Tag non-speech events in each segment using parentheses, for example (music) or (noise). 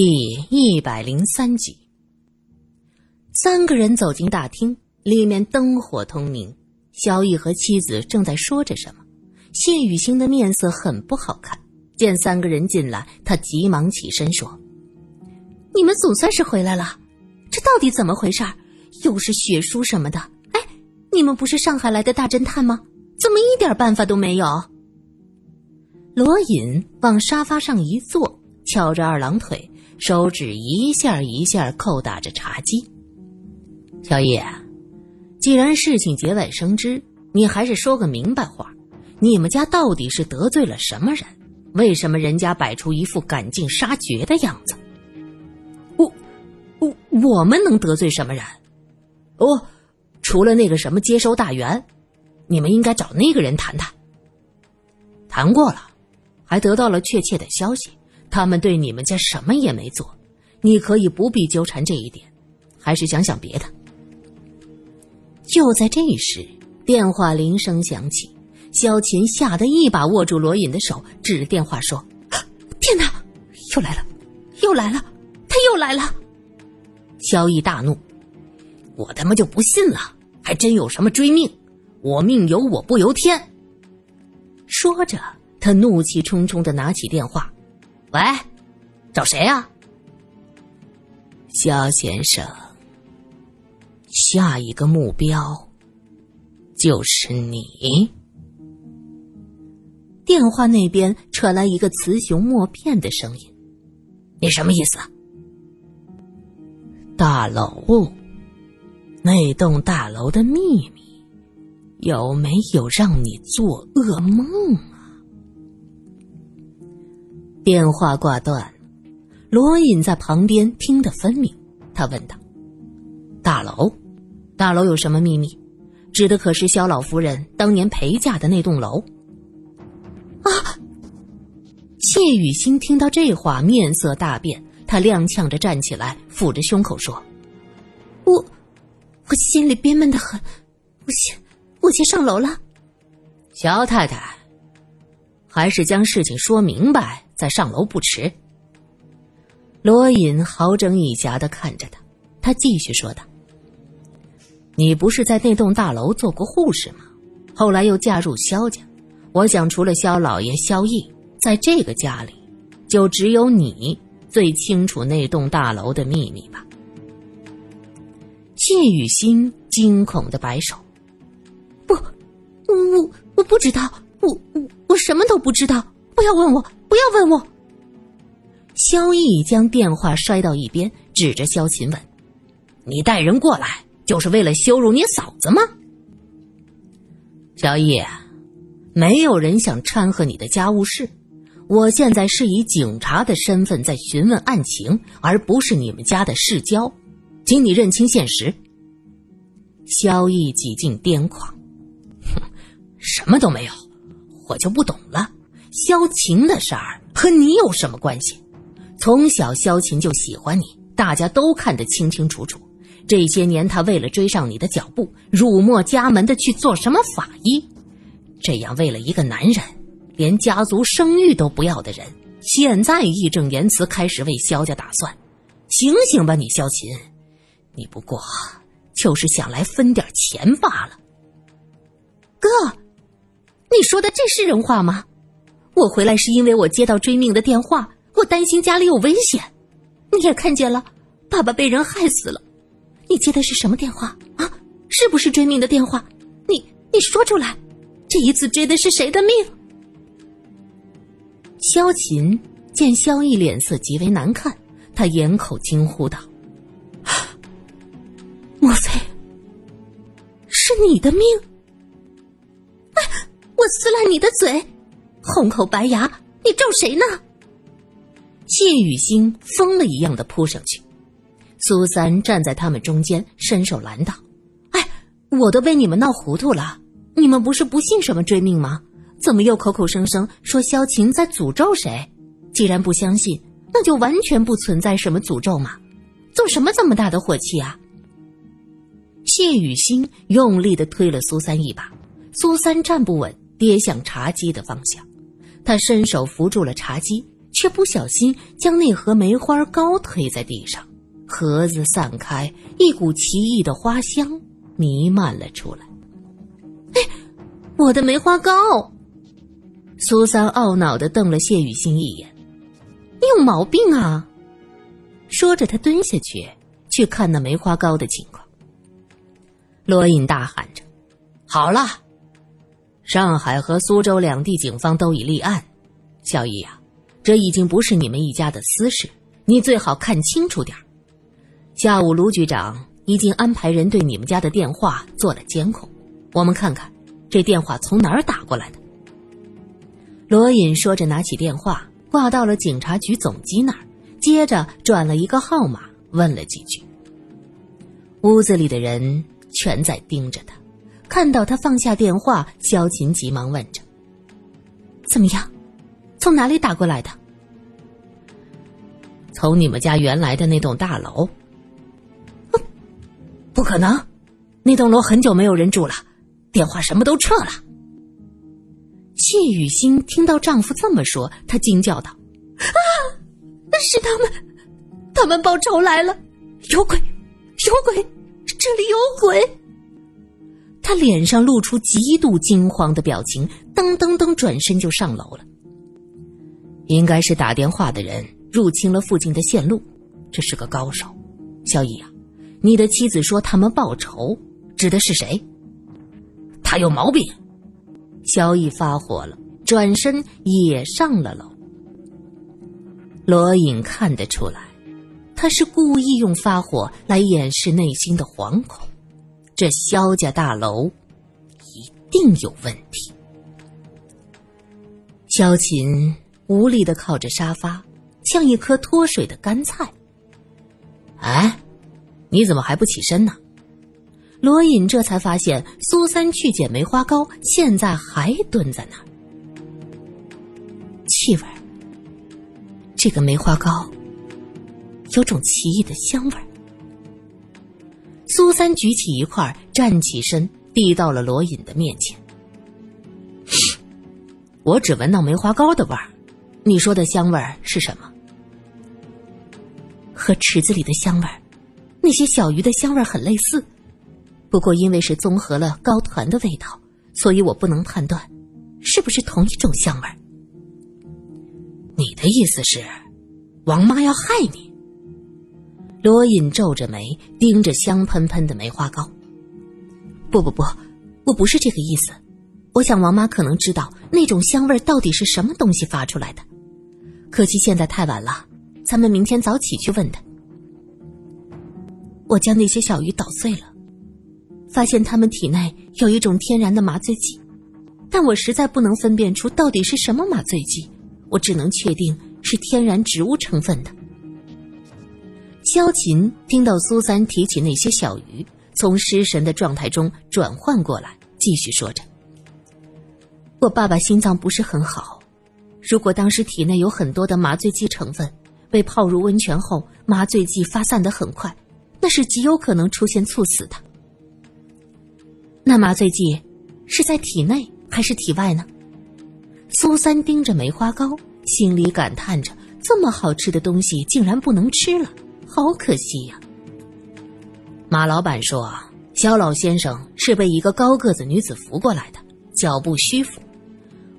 第一百零三集，三个人走进大厅，里面灯火通明。萧逸和妻子正在说着什么。谢雨欣的面色很不好看，见三个人进来，他急忙起身说：“你们总算是回来了，这到底怎么回事？又是血书什么的？哎，你们不是上海来的大侦探吗？怎么一点办法都没有？”罗隐往沙发上一坐，翘着二郎腿。手指一下一下扣打着茶几。小叶，既然事情节外生枝，你还是说个明白话。你们家到底是得罪了什么人？为什么人家摆出一副赶尽杀绝的样子？我，我，我们能得罪什么人？哦，除了那个什么接收大员，你们应该找那个人谈谈。谈过了，还得到了确切的消息。他们对你们家什么也没做，你可以不必纠缠这一点，还是想想别的。就在这时，电话铃声响起，萧琴吓得一把握住罗隐的手，指着电话说：“天哪，又来了，又来了，他又来了！”萧逸大怒：“我他妈就不信了，还真有什么追命？我命由我不由天！”说着，他怒气冲冲的拿起电话。喂，找谁呀？肖先生，下一个目标就是你。电话那边传来一个雌雄莫辨的声音：“你什么意思？”大楼，那栋大楼的秘密有没有让你做噩梦啊？电话挂断，罗隐在旁边听得分明。他问道：“大楼，大楼有什么秘密？指的可是萧老夫人当年陪嫁的那栋楼？”啊！谢雨欣听到这话，面色大变，他踉跄着站起来，抚着胸口说：“我，我心里憋闷的很，我先，我先上楼了。”肖太太，还是将事情说明白。再上楼不迟。罗隐好整以暇的看着他，他继续说道：“你不是在那栋大楼做过护士吗？后来又嫁入萧家，我想除了萧老爷萧毅，在这个家里，就只有你最清楚那栋大楼的秘密吧？”谢雨欣惊恐的摆手：“不，我我不知道，我我我什么都不知道。”不要问我，不要问我。萧毅将电话摔到一边，指着萧琴问：“你带人过来，就是为了羞辱你嫂子吗？”萧毅，没有人想掺和你的家务事。我现在是以警察的身份在询问案情，而不是你们家的世交，请你认清现实。萧毅几近癫狂，哼，什么都没有，我就不懂了。萧晴的事儿和你有什么关系？从小萧晴就喜欢你，大家都看得清清楚楚。这些年，他为了追上你的脚步，辱没家门的去做什么法医？这样为了一个男人，连家族声誉都不要的人，现在义正言辞开始为萧家打算。醒醒吧，你萧琴，你不过就是想来分点钱罢了。哥，你说的这是人话吗？我回来是因为我接到追命的电话，我担心家里有危险。你也看见了，爸爸被人害死了。你接的是什么电话啊？是不是追命的电话？你你说出来，这一次追的是谁的命？萧琴见萧毅脸色极为难看，他掩口惊呼道：“莫非是你的命？哎，我撕烂你的嘴！”红口白牙，你咒谁呢？谢雨欣疯了一样的扑上去，苏三站在他们中间，伸手拦道：“哎，我都被你们闹糊涂了。你们不是不信什么追命吗？怎么又口口声声说萧晴在诅咒谁？既然不相信，那就完全不存在什么诅咒嘛！做什么这么大的火气啊？”谢雨欣用力的推了苏三一把，苏三站不稳，跌向茶几的方向。他伸手扶住了茶几，却不小心将那盒梅花糕推在地上，盒子散开，一股奇异的花香弥漫了出来。哎，我的梅花糕！苏三懊恼的瞪了谢雨欣一眼：“你有毛病啊！”说着，他蹲下去去看那梅花糕的情况。罗隐大喊着：“好了！上海和苏州两地警方都已立案，小易呀，这已经不是你们一家的私事，你最好看清楚点下午，卢局长已经安排人对你们家的电话做了监控，我们看看这电话从哪儿打过来的。”罗隐说着，拿起电话挂到了警察局总机那儿。接着转了一个号码，问了几句。屋子里的人全在盯着他，看到他放下电话，萧琴急忙问着：“怎么样？从哪里打过来的？”“从你们家原来的那栋大楼。”“不可能，那栋楼很久没有人住了，电话什么都撤了。”谢雨欣听到丈夫这么说，她惊叫道：“啊！”是他们，他们报仇来了！有鬼，有鬼，这里有鬼！他脸上露出极度惊慌的表情，噔噔噔转身就上楼了。应该是打电话的人入侵了附近的线路，这是个高手。萧逸啊，你的妻子说他们报仇，指的是谁？他有毛病！萧逸发火了，转身也上了楼。罗隐看得出来，他是故意用发火来掩饰内心的惶恐。这萧家大楼一定有问题。萧琴无力的靠着沙发，像一颗脱水的干菜。哎，你怎么还不起身呢？罗隐这才发现苏三去捡梅花糕，现在还蹲在那儿，气味。这个梅花糕有种奇异的香味儿。苏三举起一块，站起身，递到了罗隐的面前。我只闻到梅花糕的味儿，你说的香味儿是什么？和池子里的香味儿，那些小鱼的香味儿很类似，不过因为是综合了糕团的味道，所以我不能判断是不是同一种香味儿。你的意思是，王妈要害你？罗隐皱着眉，盯着香喷喷的梅花糕。不不不，我不是这个意思。我想王妈可能知道那种香味到底是什么东西发出来的。可惜现在太晚了，咱们明天早起去问她。我将那些小鱼捣碎了，发现它们体内有一种天然的麻醉剂，但我实在不能分辨出到底是什么麻醉剂。我只能确定是天然植物成分的。萧琴听到苏三提起那些小鱼，从失神的状态中转换过来，继续说着：“我爸爸心脏不是很好，如果当时体内有很多的麻醉剂成分，被泡入温泉后，麻醉剂发散的很快，那是极有可能出现猝死的。那麻醉剂是在体内还是体外呢？”苏三盯着梅花糕，心里感叹着：这么好吃的东西竟然不能吃了，好可惜呀。马老板说，肖老先生是被一个高个子女子扶过来的，脚步虚浮。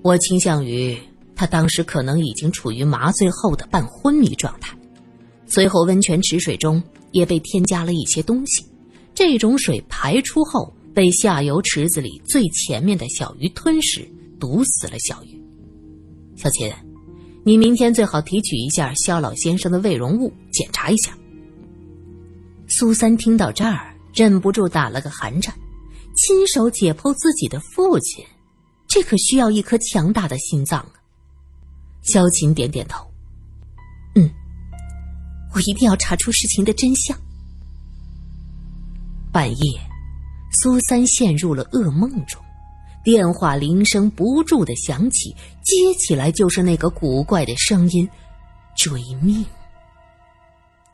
我倾向于他当时可能已经处于麻醉后的半昏迷状态，随后温泉池水中也被添加了一些东西，这种水排出后被下游池子里最前面的小鱼吞食，毒死了小鱼。小琴，你明天最好提取一下肖老先生的胃容物，检查一下。苏三听到这儿，忍不住打了个寒颤。亲手解剖自己的父亲，这可需要一颗强大的心脏啊！萧琴点点头，嗯，我一定要查出事情的真相。半夜，苏三陷入了噩梦中。电话铃声不住的响起，接起来就是那个古怪的声音：“追命。”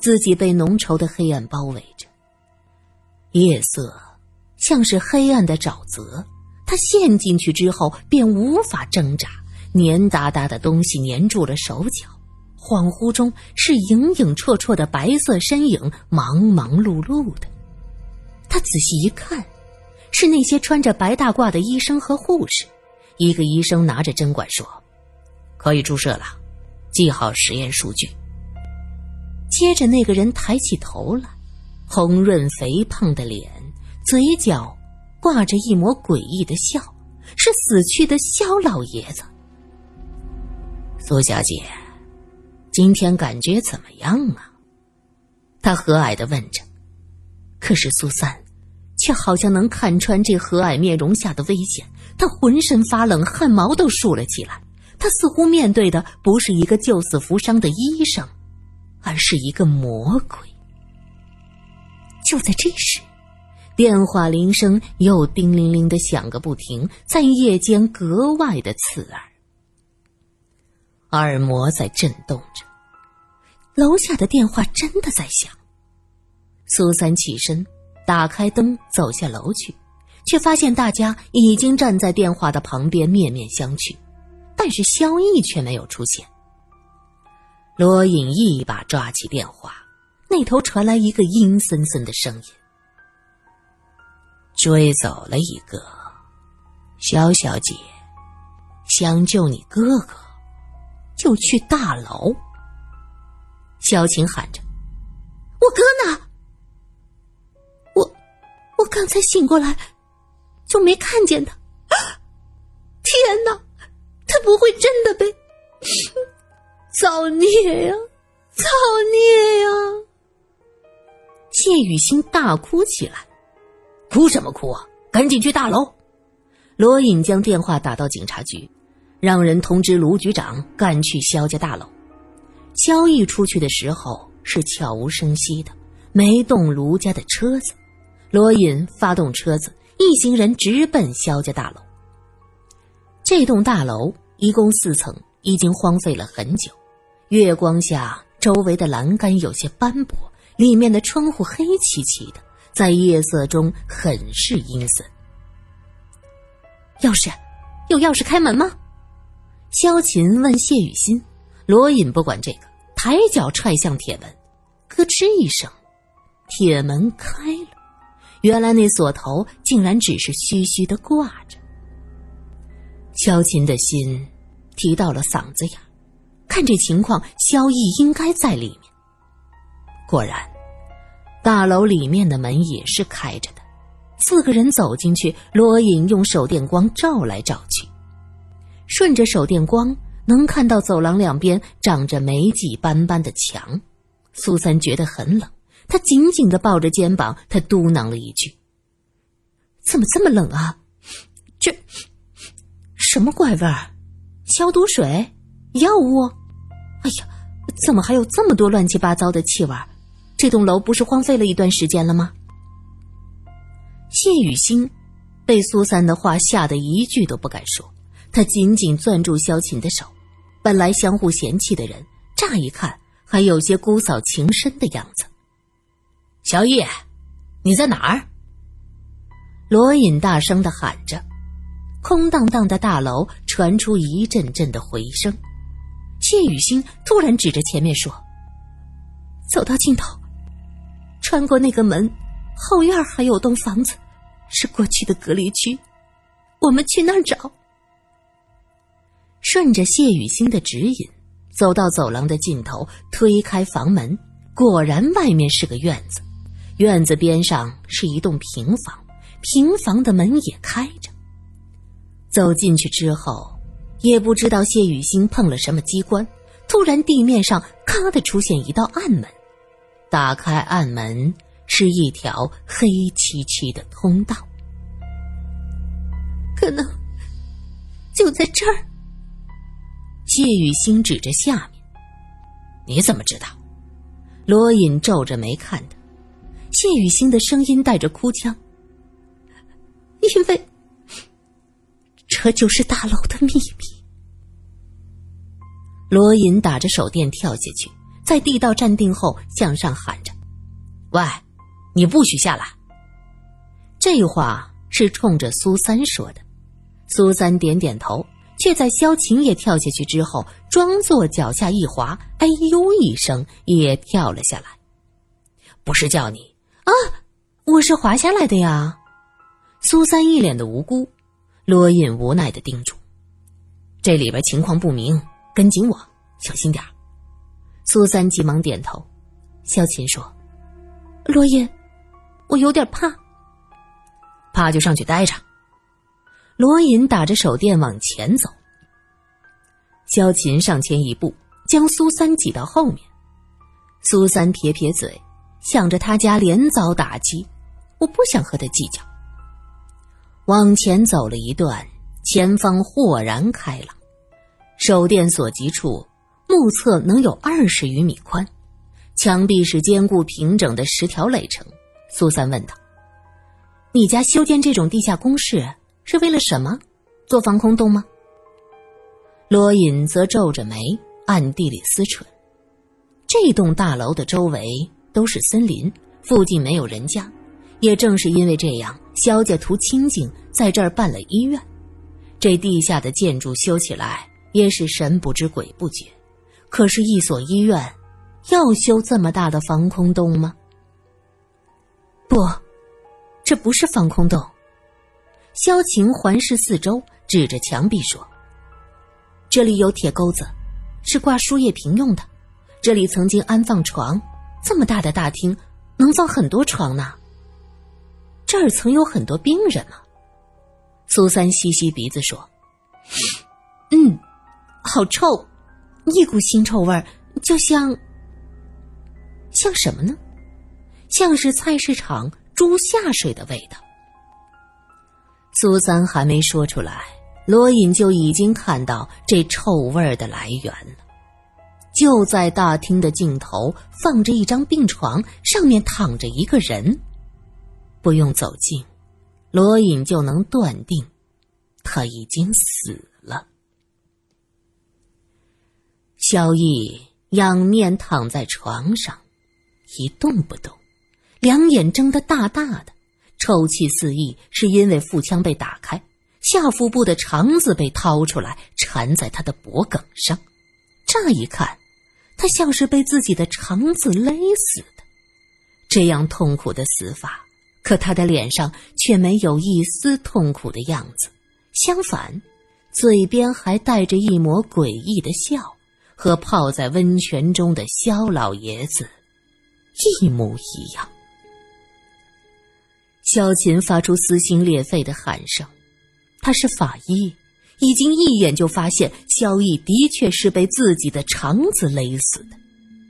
自己被浓稠的黑暗包围着，夜色像是黑暗的沼泽，他陷进去之后便无法挣扎，黏哒哒的东西粘住了手脚，恍惚中是影影绰绰的白色身影，忙忙碌碌的。他仔细一看，是那些穿着白大褂的医生和护士。一个医生拿着针管说：“可以注射了，记好实验数据。”接着，那个人抬起头来，红润肥胖的脸，嘴角挂着一抹诡异的笑，是死去的肖老爷子。苏小姐，今天感觉怎么样啊？他和蔼的问着。可是苏三，却好像能看穿这和蔼面容下的危险，他浑身发冷，汗毛都竖了起来。他似乎面对的不是一个救死扶伤的医生。而是一个魔鬼。就在这时，电话铃声又叮铃铃的响个不停，在夜间格外的刺耳。耳膜在震动着，楼下的电话真的在响。苏三起身，打开灯，走下楼去，却发现大家已经站在电话的旁边，面面相觑，但是萧毅却没有出现。罗隐一把抓起电话，那头传来一个阴森森的声音：“追走了一个，肖小姐，想救你哥哥，就去大楼。”萧晴喊着：“我哥呢？我我刚才醒过来，就没看见他。天哪，他不会真的被……”造孽呀！造孽呀！谢雨欣大哭起来，哭什么哭啊？赶紧去大楼！罗隐将电话打到警察局，让人通知卢局长赶去肖家大楼。萧毅出去的时候是悄无声息的，没动卢家的车子。罗隐发动车子，一行人直奔肖家大楼。这栋大楼一共四层，已经荒废了很久。月光下，周围的栏杆有些斑驳，里面的窗户黑漆漆的，在夜色中很是阴森。钥匙，有钥匙开门吗？萧琴问谢雨欣。罗隐不管这个，抬脚踹向铁门，咯吱一声，铁门开了。原来那锁头竟然只是虚虚的挂着。萧琴的心提到了嗓子眼。看这情况，萧毅应该在里面。果然，大楼里面的门也是开着的。四个人走进去，罗隐用手电光照来照去，顺着手电光能看到走廊两边长着霉迹斑斑的墙。苏三觉得很冷，他紧紧的抱着肩膀，他嘟囔了一句：“怎么这么冷啊？这什么怪味儿？消毒水？”药物，哎呀，怎么还有这么多乱七八糟的气味？这栋楼不是荒废了一段时间了吗？谢雨欣被苏三的话吓得一句都不敢说，他紧紧攥住萧琴的手。本来相互嫌弃的人，乍一看还有些姑嫂情深的样子。小叶，你在哪儿？罗隐大声的喊着，空荡荡的大楼传出一阵阵的回声。谢雨欣突然指着前面说：“走到尽头，穿过那个门，后院还有栋房子，是过去的隔离区。我们去那儿找。”顺着谢雨欣的指引，走到走廊的尽头，推开房门，果然外面是个院子。院子边上是一栋平房，平房的门也开着。走进去之后。也不知道谢雨欣碰了什么机关，突然地面上咔的出现一道暗门，打开暗门是一条黑漆漆的通道，可能就在这儿。谢雨欣指着下面，你怎么知道？罗隐皱着眉看他，谢雨欣的声音带着哭腔，因为这就是大楼的秘密。罗隐打着手电跳下去，在地道站定后向上喊着：“喂，你不许下来！”这话是冲着苏三说的。苏三点点头，却在萧晴也跳下去之后，装作脚下一滑，哎呦一声，也跳了下来。不是叫你啊，我是滑下来的呀。苏三一脸的无辜，罗隐无奈的叮嘱：“这里边情况不明，跟紧我，小心点苏三急忙点头。萧琴说：“罗隐，我有点怕。怕就上去待着。”罗隐打着手电往前走。萧琴上前一步，将苏三挤到后面。苏三撇撇嘴，想着他家连遭打击，我不想和他计较。往前走了一段，前方豁然开朗，手电所及处，目测能有二十余米宽，墙壁是坚固平整的石条垒成。苏三问道：“你家修建这种地下工事是为了什么？做防空洞吗？”罗隐则皱着眉，暗地里思忖：这栋大楼的周围都是森林，附近没有人家，也正是因为这样。萧家图清静，在这儿办了医院。这地下的建筑修起来也是神不知鬼不觉。可是，一所医院要修这么大的防空洞吗？不，这不是防空洞。萧晴环视四周，指着墙壁说：“这里有铁钩子，是挂输液瓶用的。这里曾经安放床，这么大的大厅能放很多床呢。”这儿曾有很多病人吗？苏三吸吸鼻子说：“ (coughs) 嗯，好臭，一股腥臭味儿，就像……像什么呢？像是菜市场猪下水的味道。”苏三还没说出来，罗隐就已经看到这臭味儿的来源了。就在大厅的尽头，放着一张病床，上面躺着一个人。不用走近，罗隐就能断定，他已经死了。萧逸仰面躺在床上，一动不动，两眼睁得大大的，臭气四溢，是因为腹腔被打开，下腹部的肠子被掏出来，缠在他的脖颈上。乍一看，他像是被自己的肠子勒死的，这样痛苦的死法。可他的脸上却没有一丝痛苦的样子，相反，嘴边还带着一抹诡异的笑，和泡在温泉中的萧老爷子一模一样。萧琴发出撕心裂肺的喊声，他是法医，已经一眼就发现萧逸的确是被自己的肠子勒死的。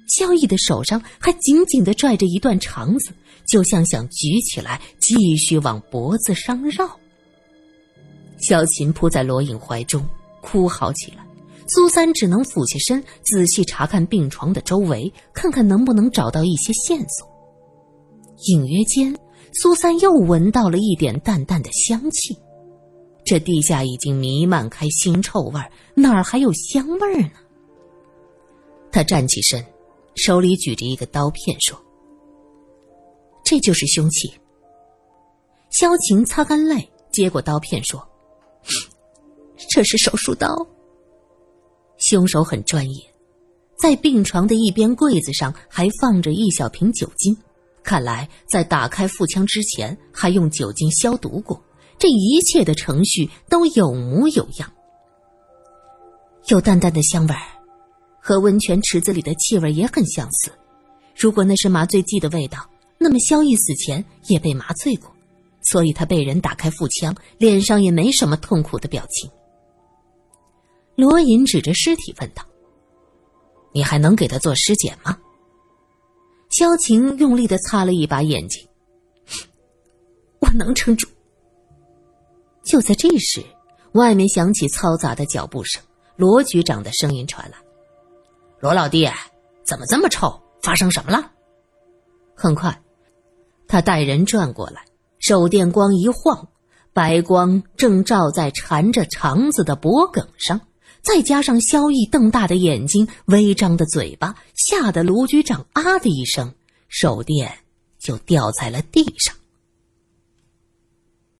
萧逸的手上还紧紧的拽着一段肠子。就像想举起来继续往脖子上绕。萧琴扑在罗隐怀中哭嚎起来，苏三只能俯下身仔细查看病床的周围，看看能不能找到一些线索。隐约间，苏三又闻到了一点淡淡的香气。这地下已经弥漫开腥臭味哪儿还有香味呢？他站起身，手里举着一个刀片，说。这就是凶器。萧晴擦干泪，接过刀片说：“这是手术刀。”凶手很专业，在病床的一边柜子上还放着一小瓶酒精，看来在打开腹腔之前还用酒精消毒过。这一切的程序都有模有样，有淡淡的香味儿，和温泉池子里的气味也很相似。如果那是麻醉剂的味道。那么，萧逸死前也被麻醉过，所以他被人打开腹腔，脸上也没什么痛苦的表情。罗隐指着尸体问道：“你还能给他做尸检吗？”萧晴用力的擦了一把眼睛：“我能撑住。”就在这时，外面响起嘈杂的脚步声，罗局长的声音传来：“罗老弟，怎么这么臭？发生什么了？”很快。他带人转过来，手电光一晃，白光正照在缠着肠子的脖颈上，再加上萧逸瞪大的眼睛、微张的嘴巴，吓得卢局长啊的一声，手电就掉在了地上。